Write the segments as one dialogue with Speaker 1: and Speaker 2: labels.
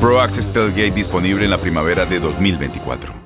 Speaker 1: Pro Access disponible en la primavera de 2024.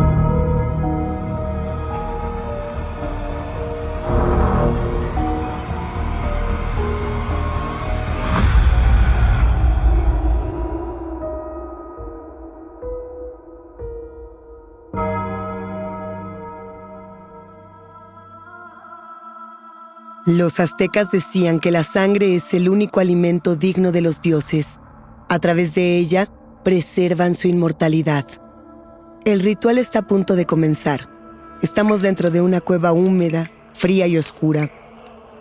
Speaker 2: Los aztecas decían que la sangre es el único alimento digno de los dioses. A través de ella, preservan su inmortalidad. El ritual está a punto de comenzar. Estamos dentro de una cueva húmeda, fría y oscura.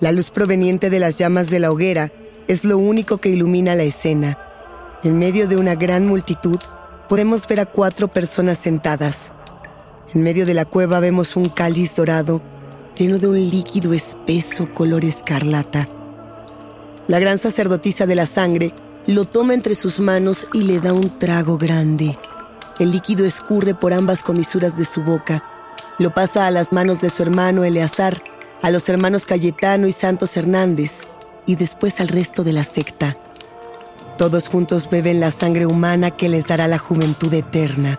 Speaker 2: La luz proveniente de las llamas de la hoguera es lo único que ilumina la escena. En medio de una gran multitud, podemos ver a cuatro personas sentadas. En medio de la cueva vemos un cáliz dorado lleno de un líquido espeso color escarlata. La gran sacerdotisa de la sangre lo toma entre sus manos y le da un trago grande. El líquido escurre por ambas comisuras de su boca. Lo pasa a las manos de su hermano Eleazar, a los hermanos Cayetano y Santos Hernández, y después al resto de la secta. Todos juntos beben la sangre humana que les dará la juventud eterna.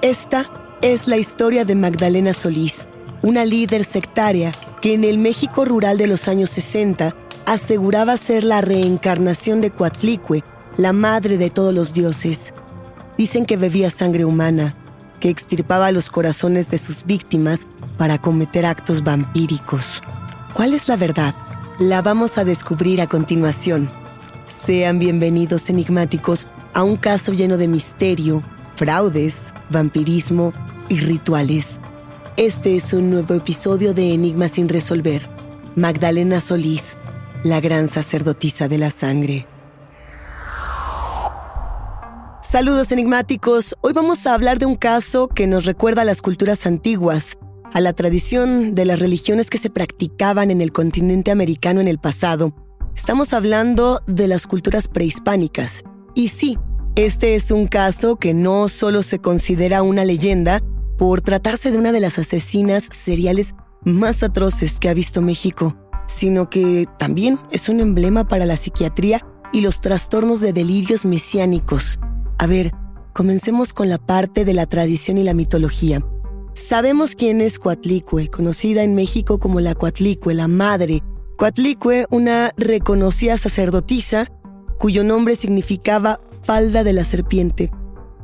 Speaker 2: Esta es la historia de Magdalena Solís, una líder sectaria que en el México rural de los años 60 aseguraba ser la reencarnación de Coatlicue, la madre de todos los dioses. Dicen que bebía sangre humana, que extirpaba los corazones de sus víctimas para cometer actos vampíricos. ¿Cuál es la verdad? La vamos a descubrir a continuación. Sean bienvenidos enigmáticos a un caso lleno de misterio, fraudes, vampirismo y rituales. Este es un nuevo episodio de Enigmas sin resolver. Magdalena Solís, la gran sacerdotisa de la sangre. Saludos enigmáticos. Hoy vamos a hablar de un caso que nos recuerda a las culturas antiguas, a la tradición de las religiones que se practicaban en el continente americano en el pasado. Estamos hablando de las culturas prehispánicas. Y sí, este es un caso que no solo se considera una leyenda por tratarse de una de las asesinas seriales más atroces que ha visto México, sino que también es un emblema para la psiquiatría y los trastornos de delirios mesiánicos. A ver, comencemos con la parte de la tradición y la mitología. Sabemos quién es Coatlicue, conocida en México como la Coatlicue, la madre. Coatlicue, una reconocida sacerdotisa cuyo nombre significaba falda de la serpiente.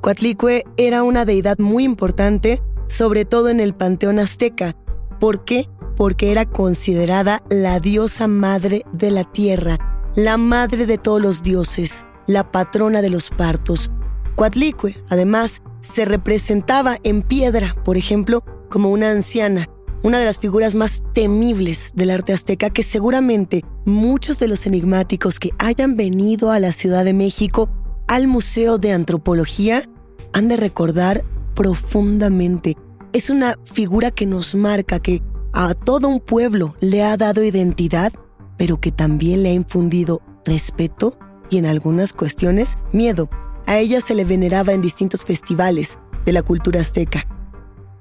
Speaker 2: Coatlicue era una deidad muy importante, sobre todo en el panteón azteca. ¿Por qué? Porque era considerada la diosa madre de la tierra, la madre de todos los dioses, la patrona de los partos. Coatlicue, además, se representaba en piedra, por ejemplo, como una anciana, una de las figuras más temibles del arte azteca que seguramente muchos de los enigmáticos que hayan venido a la Ciudad de México al Museo de Antropología han de recordar profundamente. Es una figura que nos marca, que a todo un pueblo le ha dado identidad, pero que también le ha infundido respeto y en algunas cuestiones miedo. A ella se le veneraba en distintos festivales de la cultura azteca,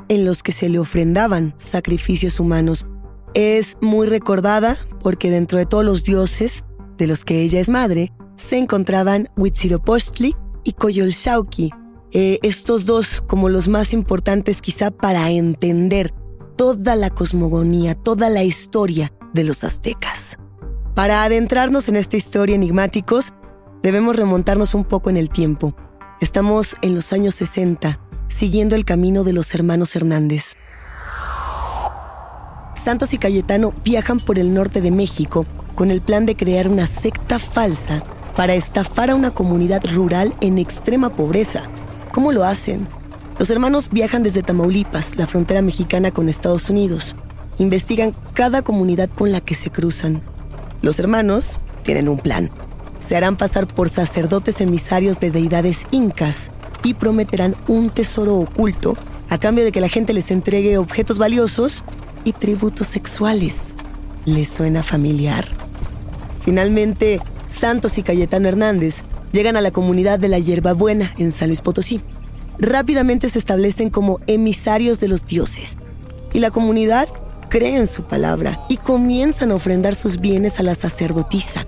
Speaker 2: en los que se le ofrendaban sacrificios humanos. Es muy recordada porque dentro de todos los dioses de los que ella es madre, se encontraban Huitzilopochtli y Coyolxauhqui, eh, estos dos como los más importantes quizá para entender toda la cosmogonía, toda la historia de los aztecas. Para adentrarnos en esta historia enigmáticos, Debemos remontarnos un poco en el tiempo. Estamos en los años 60, siguiendo el camino de los hermanos Hernández. Santos y Cayetano viajan por el norte de México con el plan de crear una secta falsa para estafar a una comunidad rural en extrema pobreza. ¿Cómo lo hacen? Los hermanos viajan desde Tamaulipas, la frontera mexicana con Estados Unidos. Investigan cada comunidad con la que se cruzan. Los hermanos tienen un plan se harán pasar por sacerdotes emisarios de deidades incas y prometerán un tesoro oculto a cambio de que la gente les entregue objetos valiosos y tributos sexuales. ¿Les suena familiar? Finalmente, Santos y Cayetano Hernández llegan a la comunidad de la Hierbabuena en San Luis Potosí. Rápidamente se establecen como emisarios de los dioses y la comunidad cree en su palabra y comienzan a ofrendar sus bienes a la sacerdotisa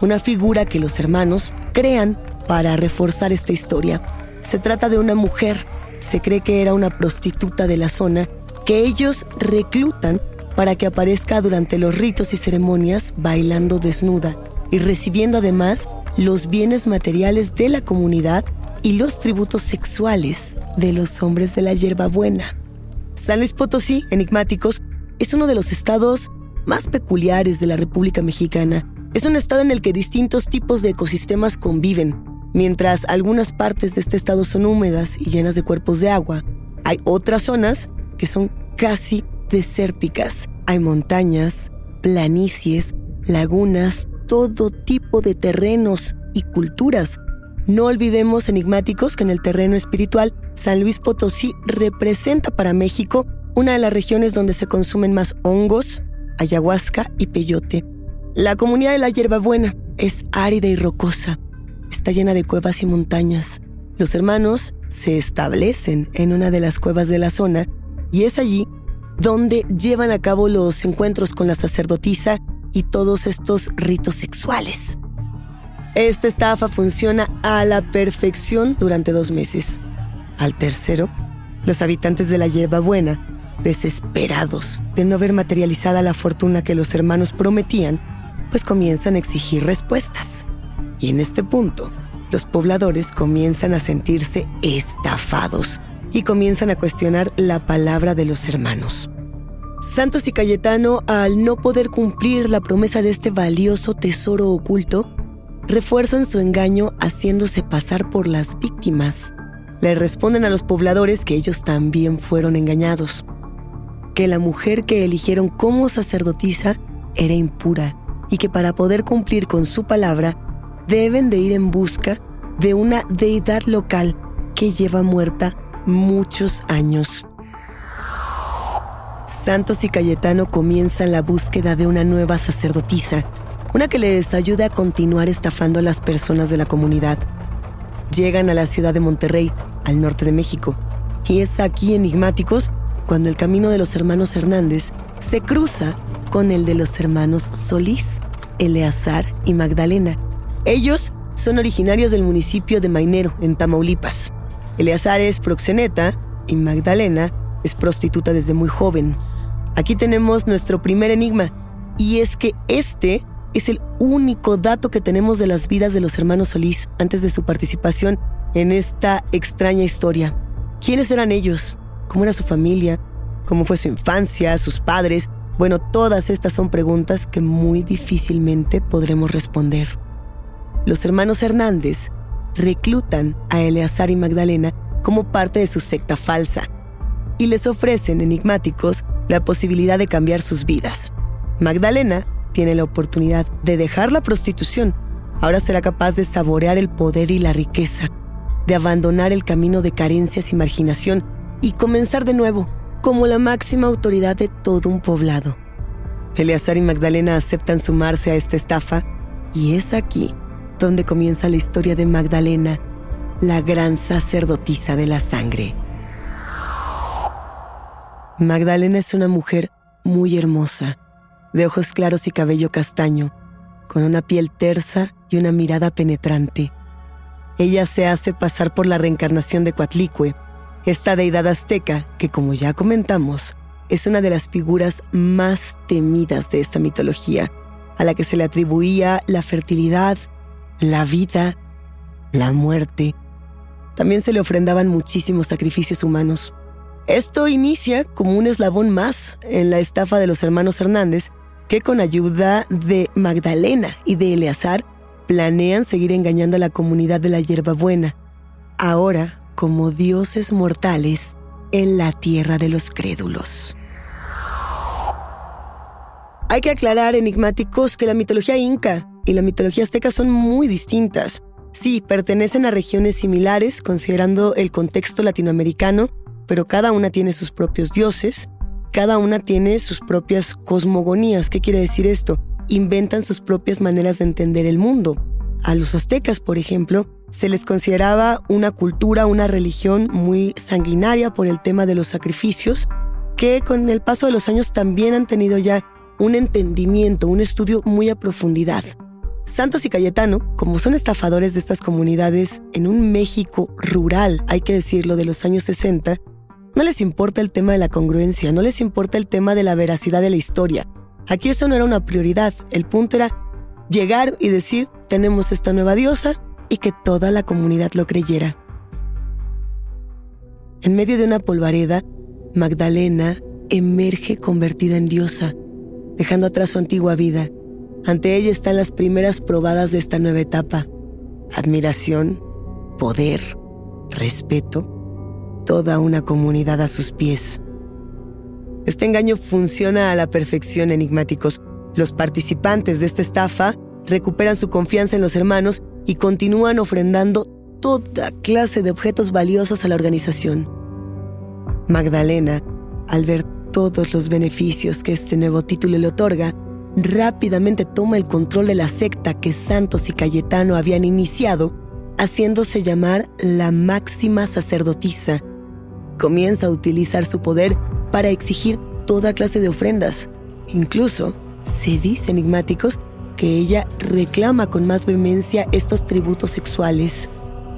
Speaker 2: una figura que los hermanos crean para reforzar esta historia. Se trata de una mujer, se cree que era una prostituta de la zona, que ellos reclutan para que aparezca durante los ritos y ceremonias bailando desnuda y recibiendo además los bienes materiales de la comunidad y los tributos sexuales de los hombres de la hierbabuena. San Luis Potosí, enigmáticos, es uno de los estados más peculiares de la República Mexicana es un estado en el que distintos tipos de ecosistemas conviven. Mientras algunas partes de este estado son húmedas y llenas de cuerpos de agua, hay otras zonas que son casi desérticas. Hay montañas, planicies, lagunas, todo tipo de terrenos y culturas. No olvidemos enigmáticos que en el terreno espiritual, San Luis Potosí representa para México una de las regiones donde se consumen más hongos, ayahuasca y peyote. La comunidad de la hierbabuena es árida y rocosa. Está llena de cuevas y montañas. Los hermanos se establecen en una de las cuevas de la zona y es allí donde llevan a cabo los encuentros con la sacerdotisa y todos estos ritos sexuales. Esta estafa funciona a la perfección durante dos meses. Al tercero, los habitantes de la hierbabuena, desesperados de no ver materializada la fortuna que los hermanos prometían, pues comienzan a exigir respuestas. Y en este punto, los pobladores comienzan a sentirse estafados y comienzan a cuestionar la palabra de los hermanos. Santos y Cayetano, al no poder cumplir la promesa de este valioso tesoro oculto, refuerzan su engaño haciéndose pasar por las víctimas. Le responden a los pobladores que ellos también fueron engañados, que la mujer que eligieron como sacerdotisa era impura y que para poder cumplir con su palabra deben de ir en busca de una deidad local que lleva muerta muchos años. Santos y Cayetano comienzan la búsqueda de una nueva sacerdotisa, una que les ayude a continuar estafando a las personas de la comunidad. Llegan a la ciudad de Monterrey, al norte de México, y es aquí enigmáticos cuando el camino de los hermanos Hernández se cruza con el de los hermanos Solís, Eleazar y Magdalena. Ellos son originarios del municipio de Mainero, en Tamaulipas. Eleazar es proxeneta y Magdalena es prostituta desde muy joven. Aquí tenemos nuestro primer enigma, y es que este es el único dato que tenemos de las vidas de los hermanos Solís antes de su participación en esta extraña historia. ¿Quiénes eran ellos? ¿Cómo era su familia? ¿Cómo fue su infancia? ¿Sus padres? Bueno, todas estas son preguntas que muy difícilmente podremos responder. Los hermanos Hernández reclutan a Eleazar y Magdalena como parte de su secta falsa y les ofrecen enigmáticos la posibilidad de cambiar sus vidas. Magdalena tiene la oportunidad de dejar la prostitución. Ahora será capaz de saborear el poder y la riqueza, de abandonar el camino de carencias y marginación y comenzar de nuevo como la máxima autoridad de todo un poblado. Eleazar y Magdalena aceptan sumarse a esta estafa y es aquí donde comienza la historia de Magdalena, la gran sacerdotisa de la sangre. Magdalena es una mujer muy hermosa, de ojos claros y cabello castaño, con una piel tersa y una mirada penetrante. Ella se hace pasar por la reencarnación de Coatlicue, esta deidad azteca que, como ya comentamos, es una de las figuras más temidas de esta mitología, a la que se le atribuía la fertilidad, la vida, la muerte. También se le ofrendaban muchísimos sacrificios humanos. Esto inicia como un eslabón más en la estafa de los hermanos Hernández, que con ayuda de Magdalena y de Eleazar planean seguir engañando a la comunidad de la hierbabuena, ahora como dioses mortales en la tierra de los crédulos. Hay que aclarar, enigmáticos, que la mitología inca y la mitología azteca son muy distintas. Sí, pertenecen a regiones similares, considerando el contexto latinoamericano, pero cada una tiene sus propios dioses, cada una tiene sus propias cosmogonías. ¿Qué quiere decir esto? Inventan sus propias maneras de entender el mundo. A los aztecas, por ejemplo, se les consideraba una cultura, una religión muy sanguinaria por el tema de los sacrificios, que con el paso de los años también han tenido ya un entendimiento, un estudio muy a profundidad. Santos y Cayetano, como son estafadores de estas comunidades en un México rural, hay que decirlo, de los años 60, no les importa el tema de la congruencia, no les importa el tema de la veracidad de la historia. Aquí eso no era una prioridad, el punto era llegar y decir, tenemos esta nueva diosa y que toda la comunidad lo creyera. En medio de una polvareda, Magdalena emerge convertida en diosa, dejando atrás su antigua vida. Ante ella están las primeras probadas de esta nueva etapa. Admiración, poder, respeto toda una comunidad a sus pies. Este engaño funciona a la perfección, enigmáticos. Los participantes de esta estafa recuperan su confianza en los hermanos y continúan ofrendando toda clase de objetos valiosos a la organización. Magdalena, al ver todos los beneficios que este nuevo título le otorga, rápidamente toma el control de la secta que Santos y Cayetano habían iniciado, haciéndose llamar la máxima sacerdotisa comienza a utilizar su poder para exigir toda clase de ofrendas. Incluso, se dice enigmáticos que ella reclama con más vehemencia estos tributos sexuales,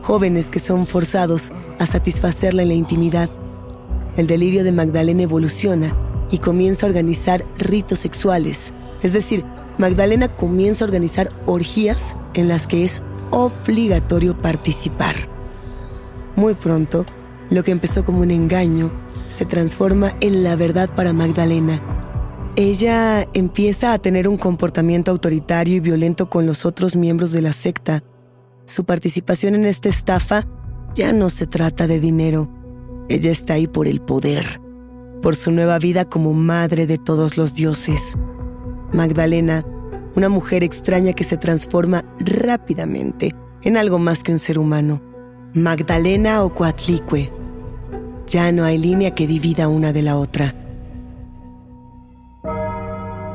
Speaker 2: jóvenes que son forzados a satisfacerla en la intimidad. El delirio de Magdalena evoluciona y comienza a organizar ritos sexuales. Es decir, Magdalena comienza a organizar orgías en las que es obligatorio participar. Muy pronto, lo que empezó como un engaño se transforma en la verdad para Magdalena. Ella empieza a tener un comportamiento autoritario y violento con los otros miembros de la secta. Su participación en esta estafa ya no se trata de dinero. Ella está ahí por el poder, por su nueva vida como madre de todos los dioses. Magdalena, una mujer extraña que se transforma rápidamente en algo más que un ser humano. Magdalena o Coatlicue. Ya no hay línea que divida una de la otra.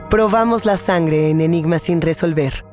Speaker 2: Probamos la sangre en Enigma sin resolver.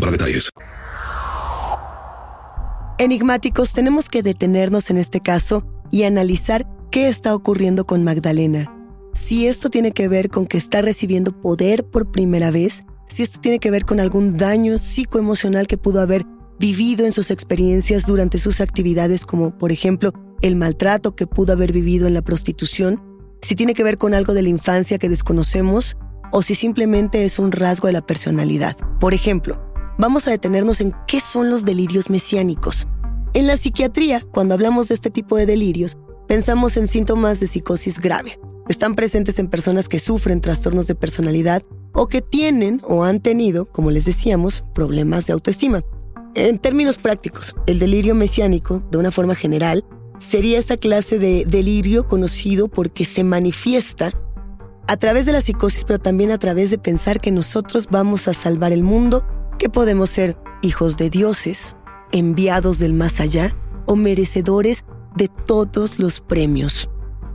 Speaker 3: para detalles.
Speaker 2: Enigmáticos, tenemos que detenernos en este caso y analizar qué está ocurriendo con Magdalena. Si esto tiene que ver con que está recibiendo poder por primera vez, si esto tiene que ver con algún daño psicoemocional que pudo haber vivido en sus experiencias durante sus actividades, como por ejemplo el maltrato que pudo haber vivido en la prostitución, si tiene que ver con algo de la infancia que desconocemos, o si simplemente es un rasgo de la personalidad. Por ejemplo, vamos a detenernos en qué son los delirios mesiánicos. En la psiquiatría, cuando hablamos de este tipo de delirios, pensamos en síntomas de psicosis grave. Están presentes en personas que sufren trastornos de personalidad o que tienen o han tenido, como les decíamos, problemas de autoestima. En términos prácticos, el delirio mesiánico, de una forma general, sería esta clase de delirio conocido porque se manifiesta a través de la psicosis, pero también a través de pensar que nosotros vamos a salvar el mundo, que podemos ser hijos de dioses, enviados del más allá o merecedores de todos los premios.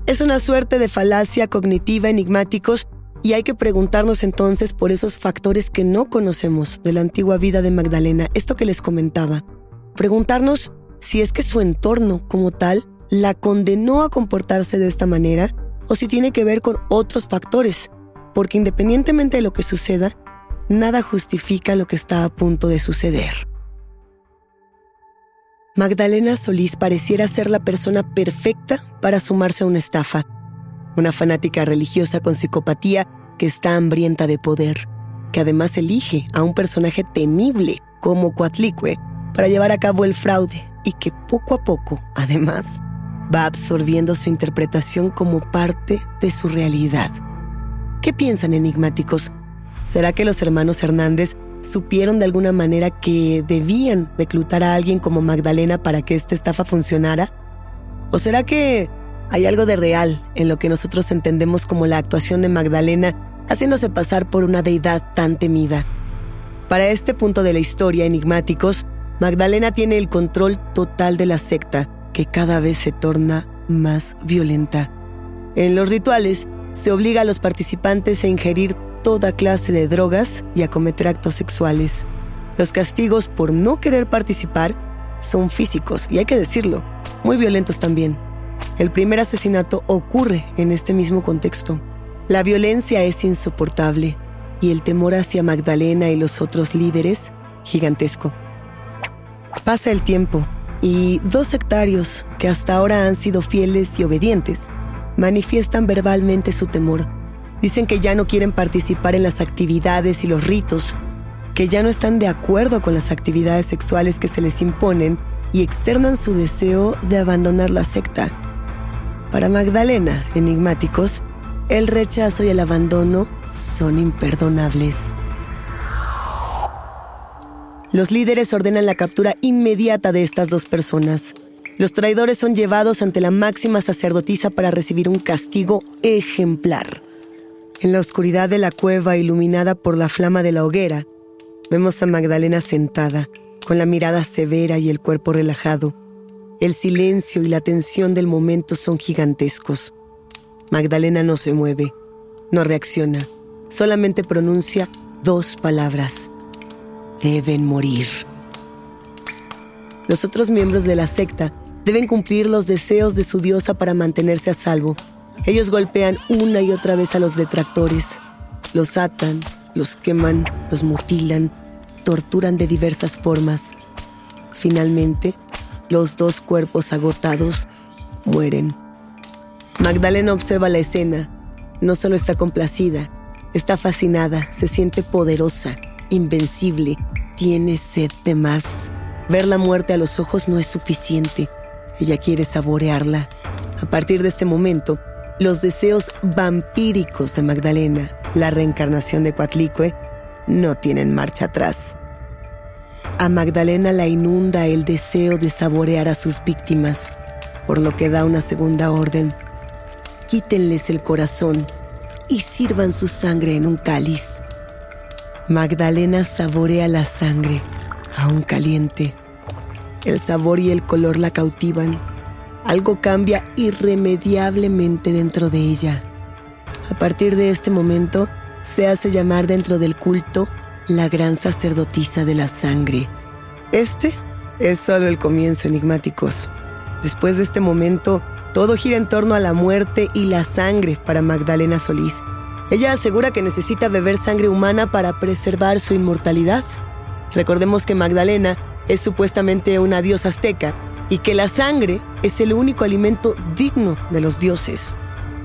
Speaker 2: Es una suerte de falacia cognitiva enigmáticos y hay que preguntarnos entonces por esos factores que no conocemos de la antigua vida de Magdalena, esto que les comentaba. Preguntarnos si es que su entorno como tal la condenó a comportarse de esta manera o si tiene que ver con otros factores, porque independientemente de lo que suceda, nada justifica lo que está a punto de suceder. Magdalena Solís pareciera ser la persona perfecta para sumarse a una estafa, una fanática religiosa con psicopatía que está hambrienta de poder, que además elige a un personaje temible como Coatlicue para llevar a cabo el fraude y que poco a poco, además, va absorbiendo su interpretación como parte de su realidad. ¿Qué piensan enigmáticos? ¿Será que los hermanos Hernández supieron de alguna manera que debían reclutar a alguien como Magdalena para que esta estafa funcionara? ¿O será que hay algo de real en lo que nosotros entendemos como la actuación de Magdalena haciéndose pasar por una deidad tan temida? Para este punto de la historia, enigmáticos, Magdalena tiene el control total de la secta, que cada vez se torna más violenta. En los rituales, se obliga a los participantes a ingerir toda clase de drogas y a cometer actos sexuales. Los castigos por no querer participar son físicos, y hay que decirlo, muy violentos también. El primer asesinato ocurre en este mismo contexto. La violencia es insoportable y el temor hacia Magdalena y los otros líderes gigantesco. Pasa el tiempo y dos sectarios que hasta ahora han sido fieles y obedientes manifiestan verbalmente su temor. Dicen que ya no quieren participar en las actividades y los ritos que ya no están de acuerdo con las actividades sexuales que se les imponen y externan su deseo de abandonar la secta. Para Magdalena, enigmáticos, el rechazo y el abandono son imperdonables. Los líderes ordenan la captura inmediata de estas dos personas. Los traidores son llevados ante la máxima sacerdotisa para recibir un castigo ejemplar. En la oscuridad de la cueva iluminada por la flama de la hoguera, vemos a Magdalena sentada, con la mirada severa y el cuerpo relajado. El silencio y la tensión del momento son gigantescos. Magdalena no se mueve, no reacciona, solamente pronuncia dos palabras deben morir. Los otros miembros de la secta deben cumplir los deseos de su diosa para mantenerse a salvo. Ellos golpean una y otra vez a los detractores, los atan, los queman, los mutilan, torturan de diversas formas. Finalmente, los dos cuerpos agotados mueren. Magdalena observa la escena. No solo está complacida, está fascinada, se siente poderosa, invencible, tiene sed de más. Ver la muerte a los ojos no es suficiente. Ella quiere saborearla. A partir de este momento, los deseos vampíricos de Magdalena, la reencarnación de Coatlicue, no tienen marcha atrás. A Magdalena la inunda el deseo de saborear a sus víctimas, por lo que da una segunda orden. Quítenles el corazón y sirvan su sangre en un cáliz. Magdalena saborea la sangre, aún caliente. El sabor y el color la cautivan. Algo cambia irremediablemente dentro de ella. A partir de este momento, se hace llamar dentro del culto la gran sacerdotisa de la sangre. Este es solo el comienzo, enigmáticos. Después de este momento, todo gira en torno a la muerte y la sangre para Magdalena Solís. Ella asegura que necesita beber sangre humana para preservar su inmortalidad. Recordemos que Magdalena es supuestamente una diosa azteca y que la sangre es el único alimento digno de los dioses.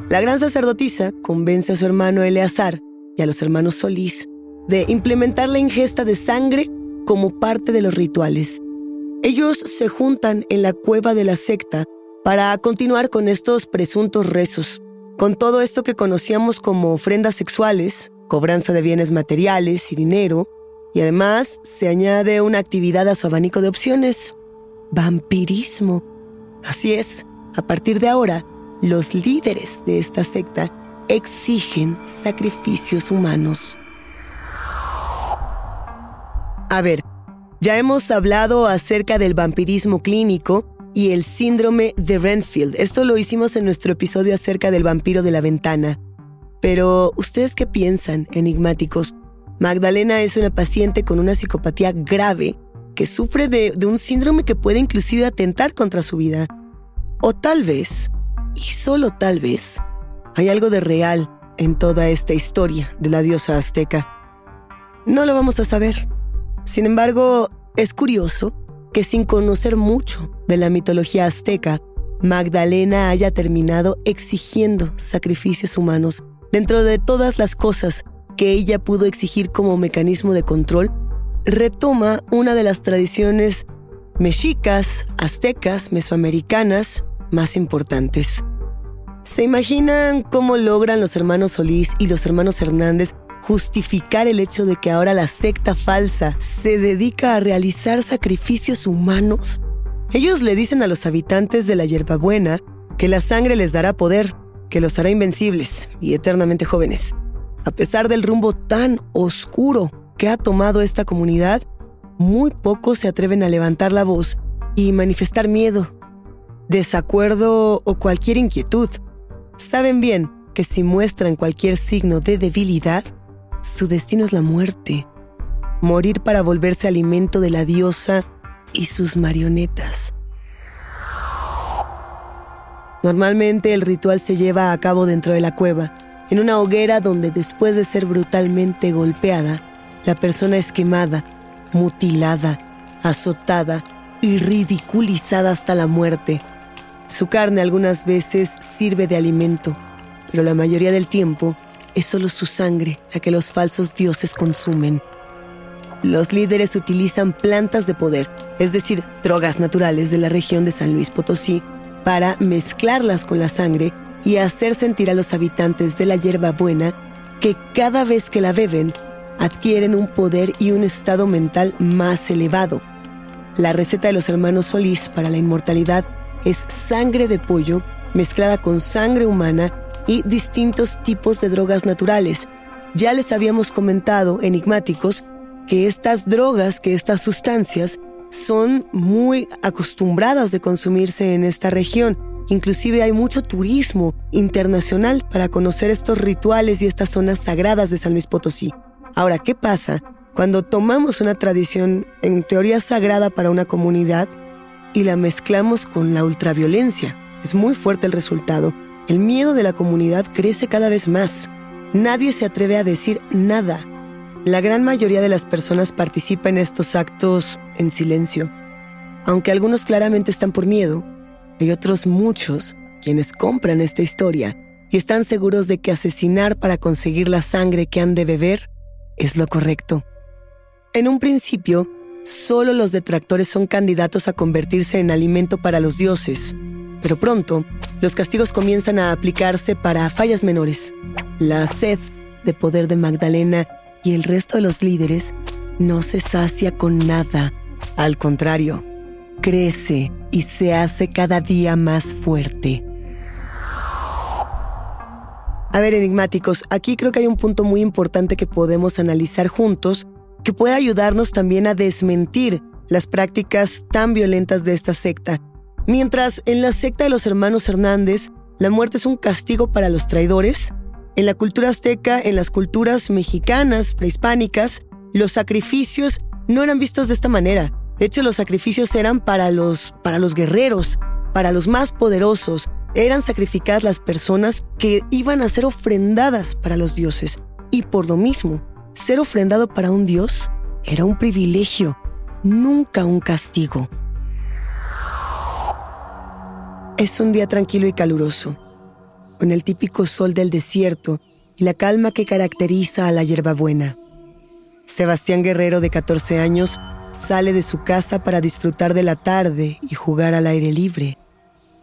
Speaker 2: La gran sacerdotisa convence a su hermano Eleazar y a los hermanos Solís de implementar la ingesta de sangre como parte de los rituales. Ellos se juntan en la cueva de la secta para continuar con estos presuntos rezos. Con todo esto que conocíamos como ofrendas sexuales, cobranza de bienes materiales y dinero, y además se añade una actividad a su abanico de opciones, vampirismo. Así es, a partir de ahora, los líderes de esta secta exigen sacrificios humanos. A ver, ya hemos hablado acerca del vampirismo clínico y el síndrome de Renfield. Esto lo hicimos en nuestro episodio acerca del vampiro de la ventana. Pero, ¿ustedes qué piensan, enigmáticos? Magdalena es una paciente con una psicopatía grave que sufre de, de, un síndrome que puede inclusive atentar contra su vida. O tal vez, y solo tal vez, hay algo de real en toda esta historia de la diosa azteca. No lo vamos a saber. Sin embargo, es curioso que sin conocer mucho de la mitología azteca, Magdalena haya terminado exigiendo sacrificios humanos dentro de todas las cosas que ella pudo exigir como mecanismo de control, retoma una de las tradiciones mexicas, aztecas, mesoamericanas más importantes. ¿Se imaginan cómo logran los hermanos Solís y los hermanos Hernández justificar el hecho de que ahora la secta falsa se dedica a realizar sacrificios humanos? Ellos le dicen a los habitantes de la hierbabuena que la sangre les dará poder, que los hará invencibles y eternamente jóvenes. A pesar del rumbo tan oscuro que ha tomado esta comunidad, muy pocos se atreven a levantar la voz y manifestar miedo, desacuerdo o cualquier inquietud. Saben bien que si muestran cualquier signo de debilidad, su destino es la muerte. Morir para volverse alimento de la diosa y sus marionetas. Normalmente el ritual se lleva a cabo dentro de la cueva, en una hoguera donde después de ser brutalmente golpeada, la persona es quemada, mutilada, azotada y ridiculizada hasta la muerte. Su carne algunas veces sirve de alimento, pero la mayoría del tiempo es solo su sangre la que los falsos dioses consumen. Los líderes utilizan plantas de poder, es decir, drogas naturales de la región de San Luis Potosí, para mezclarlas con la sangre y hacer sentir a los habitantes de la hierba buena que cada vez que la beben adquieren un poder y un estado mental más elevado. La receta de los hermanos Solís para la inmortalidad es sangre de pollo mezclada con sangre humana y distintos tipos de drogas naturales. Ya les habíamos comentado, enigmáticos, que estas drogas, que estas sustancias, son muy acostumbradas de consumirse en esta región. Inclusive hay mucho turismo internacional para conocer estos rituales y estas zonas sagradas de San Luis Potosí. Ahora, ¿qué pasa cuando tomamos una tradición en teoría sagrada para una comunidad y la mezclamos con la ultraviolencia? Es muy fuerte el resultado. El miedo de la comunidad crece cada vez más. Nadie se atreve a decir nada. La gran mayoría de las personas participa en estos actos en silencio. Aunque algunos claramente están por miedo, hay otros muchos quienes compran esta historia y están seguros de que asesinar para conseguir la sangre que han de beber es lo correcto. En un principio, solo los detractores son candidatos a convertirse en alimento para los dioses, pero pronto los castigos comienzan a aplicarse para fallas menores. La sed de poder de Magdalena y el resto de los líderes no se sacia con nada, al contrario, crece y se hace cada día más fuerte. A ver, enigmáticos, aquí creo que hay un punto muy importante que podemos analizar juntos que puede ayudarnos también a desmentir las prácticas tan violentas de esta secta. Mientras en la secta de los hermanos Hernández, la muerte es un castigo para los traidores, en la cultura azteca, en las culturas mexicanas, prehispánicas, los sacrificios no eran vistos de esta manera. De hecho, los sacrificios eran para los, para los guerreros, para los más poderosos, eran sacrificadas las personas que iban a ser ofrendadas para los dioses. Y por lo mismo, ser ofrendado para un dios era un privilegio, nunca un castigo. Es un día tranquilo y caluroso, con el típico sol del desierto y la calma que caracteriza a la hierbabuena. Sebastián Guerrero, de 14 años, sale de su casa para disfrutar de la tarde y jugar al aire libre.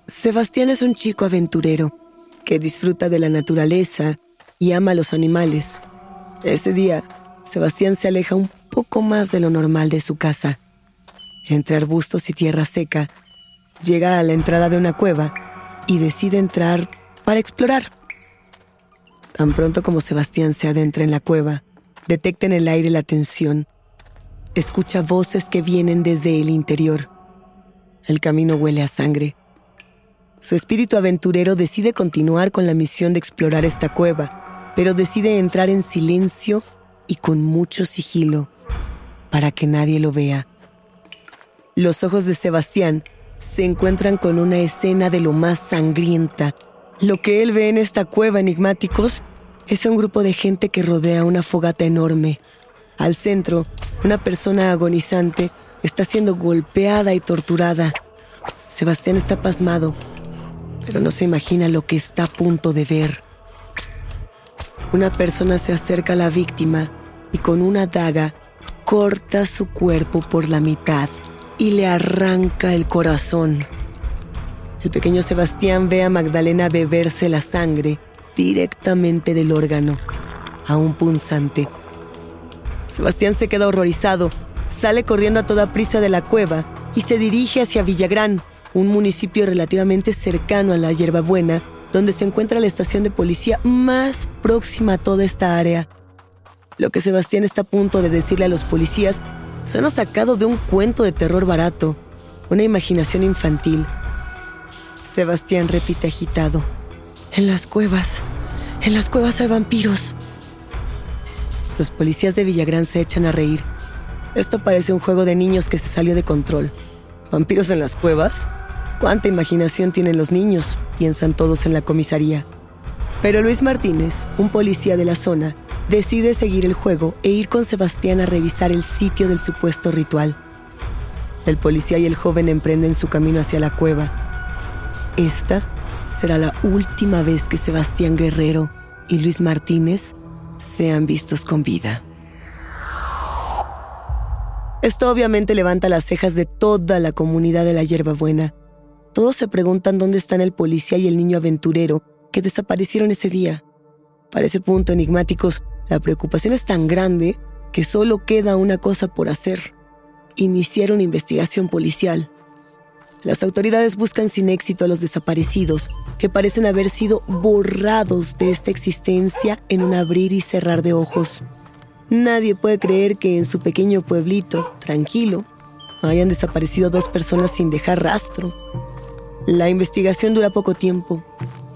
Speaker 2: Sebastián es un chico aventurero que disfruta de la naturaleza y ama a los animales. Ese día, Sebastián se aleja un poco más de lo normal de su casa. Entre arbustos y tierra seca, llega a la entrada de una cueva y decide entrar para explorar. Tan pronto como Sebastián se adentra en la cueva, detecta en el aire la tensión. Escucha voces que vienen desde el interior. El camino huele a sangre. Su espíritu aventurero decide continuar con la misión de explorar esta cueva, pero decide entrar en silencio y con mucho sigilo, para que nadie lo vea. Los ojos de Sebastián se encuentran con una escena de lo más sangrienta. Lo que él ve en esta cueva enigmáticos es un grupo de gente que rodea una fogata enorme. Al centro, una persona agonizante está siendo golpeada y torturada. Sebastián está pasmado pero no se imagina lo que está a punto de ver. Una persona se acerca a la víctima y con una daga corta su cuerpo por la mitad y le arranca el corazón. El pequeño Sebastián ve a Magdalena beberse la sangre directamente del órgano, aún punzante. Sebastián se queda horrorizado, sale corriendo a toda prisa de la cueva y se dirige hacia Villagrán, un municipio relativamente cercano a la Hierbabuena, donde se encuentra la estación de policía más próxima a toda esta área. Lo que Sebastián está a punto de decirle a los policías suena sacado de un cuento de terror barato, una imaginación infantil. Sebastián repite agitado. En las cuevas, en las cuevas hay vampiros. Los policías de Villagrán se echan a reír. Esto parece un juego de niños que se salió de control. ¿Vampiros en las cuevas? ¿Cuánta imaginación tienen los niños? Piensan todos en la comisaría. Pero Luis Martínez, un policía de la zona, decide seguir el juego e ir con Sebastián a revisar el sitio del supuesto ritual. El policía y el joven emprenden su camino hacia la cueva. Esta será la última vez que Sebastián Guerrero y Luis Martínez sean vistos con vida. Esto obviamente levanta las cejas de toda la comunidad de la hierbabuena. Todos se preguntan dónde están el policía y el niño aventurero que desaparecieron ese día. Para ese punto, enigmáticos, la preocupación es tan grande que solo queda una cosa por hacer. Iniciar una investigación policial. Las autoridades buscan sin éxito a los desaparecidos, que parecen haber sido borrados de esta existencia en un abrir y cerrar de ojos. Nadie puede creer que en su pequeño pueblito, tranquilo, hayan desaparecido dos personas sin dejar rastro. La investigación dura poco tiempo.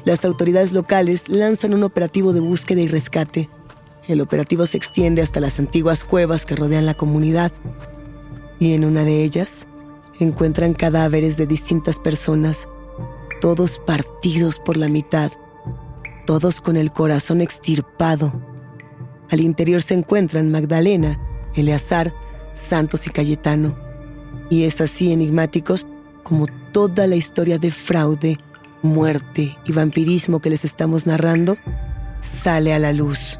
Speaker 2: Las autoridades locales lanzan un operativo de búsqueda y rescate. El operativo se extiende hasta las antiguas cuevas que rodean la comunidad. Y en una de ellas encuentran cadáveres de distintas personas, todos partidos por la mitad, todos con el corazón extirpado al interior se encuentran Magdalena, Eleazar, Santos y Cayetano. Y es así enigmáticos como toda la historia de fraude, muerte y vampirismo que les estamos narrando sale a la luz.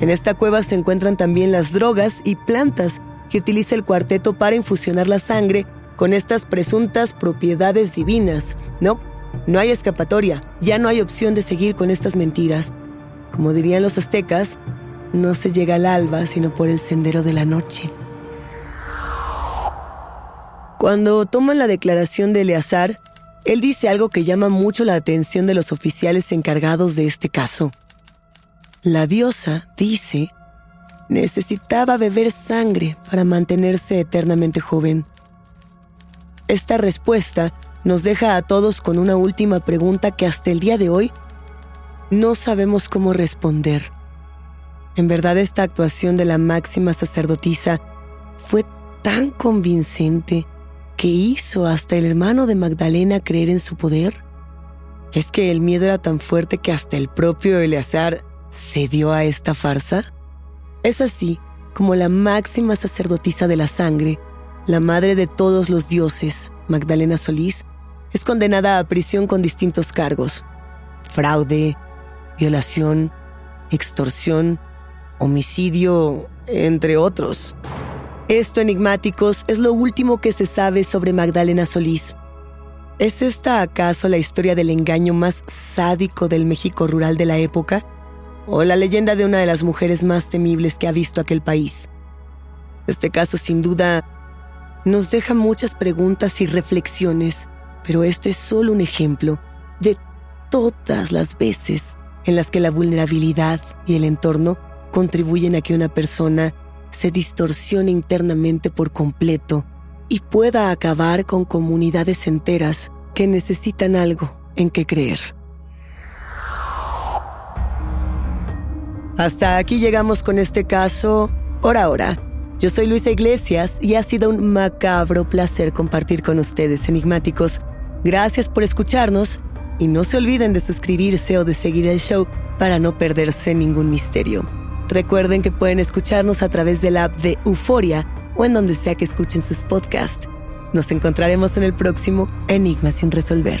Speaker 2: En esta cueva se encuentran también las drogas y plantas que utiliza el cuarteto para infusionar la sangre con estas presuntas propiedades divinas. No, no hay escapatoria, ya no hay opción de seguir con estas mentiras. Como dirían los aztecas, no se llega al alba sino por el sendero de la noche. Cuando toman la declaración de Eleazar, él dice algo que llama mucho la atención de los oficiales encargados de este caso. La diosa, dice, necesitaba beber sangre para mantenerse eternamente joven. Esta respuesta nos deja a todos con una última pregunta que hasta el día de hoy no sabemos cómo responder. En verdad esta actuación de la máxima sacerdotisa fue tan convincente que hizo hasta el hermano de Magdalena creer en su poder. ¿Es que el miedo era tan fuerte que hasta el propio Eleazar cedió a esta farsa? Es así como la máxima sacerdotisa de la sangre, la madre de todos los dioses, Magdalena Solís, es condenada a prisión con distintos cargos. Fraude, violación, extorsión, homicidio, entre otros. Esto, enigmáticos, es lo último que se sabe sobre Magdalena Solís. ¿Es esta acaso la historia del engaño más sádico del México rural de la época? ¿O la leyenda de una de las mujeres más temibles que ha visto aquel país? Este caso, sin duda, nos deja muchas preguntas y reflexiones, pero esto es solo un ejemplo de todas las veces en las que la vulnerabilidad y el entorno contribuyen a que una persona se distorsione internamente por completo y pueda acabar con comunidades enteras que necesitan algo en que creer. Hasta aquí llegamos con este caso por ahora. Yo soy Luisa Iglesias y ha sido un macabro placer compartir con ustedes, enigmáticos. Gracias por escucharnos y no se olviden de suscribirse o de seguir el show para no perderse ningún misterio. Recuerden que pueden escucharnos a través del app de Euforia o en donde sea que escuchen sus podcasts. Nos encontraremos en el próximo Enigma sin resolver.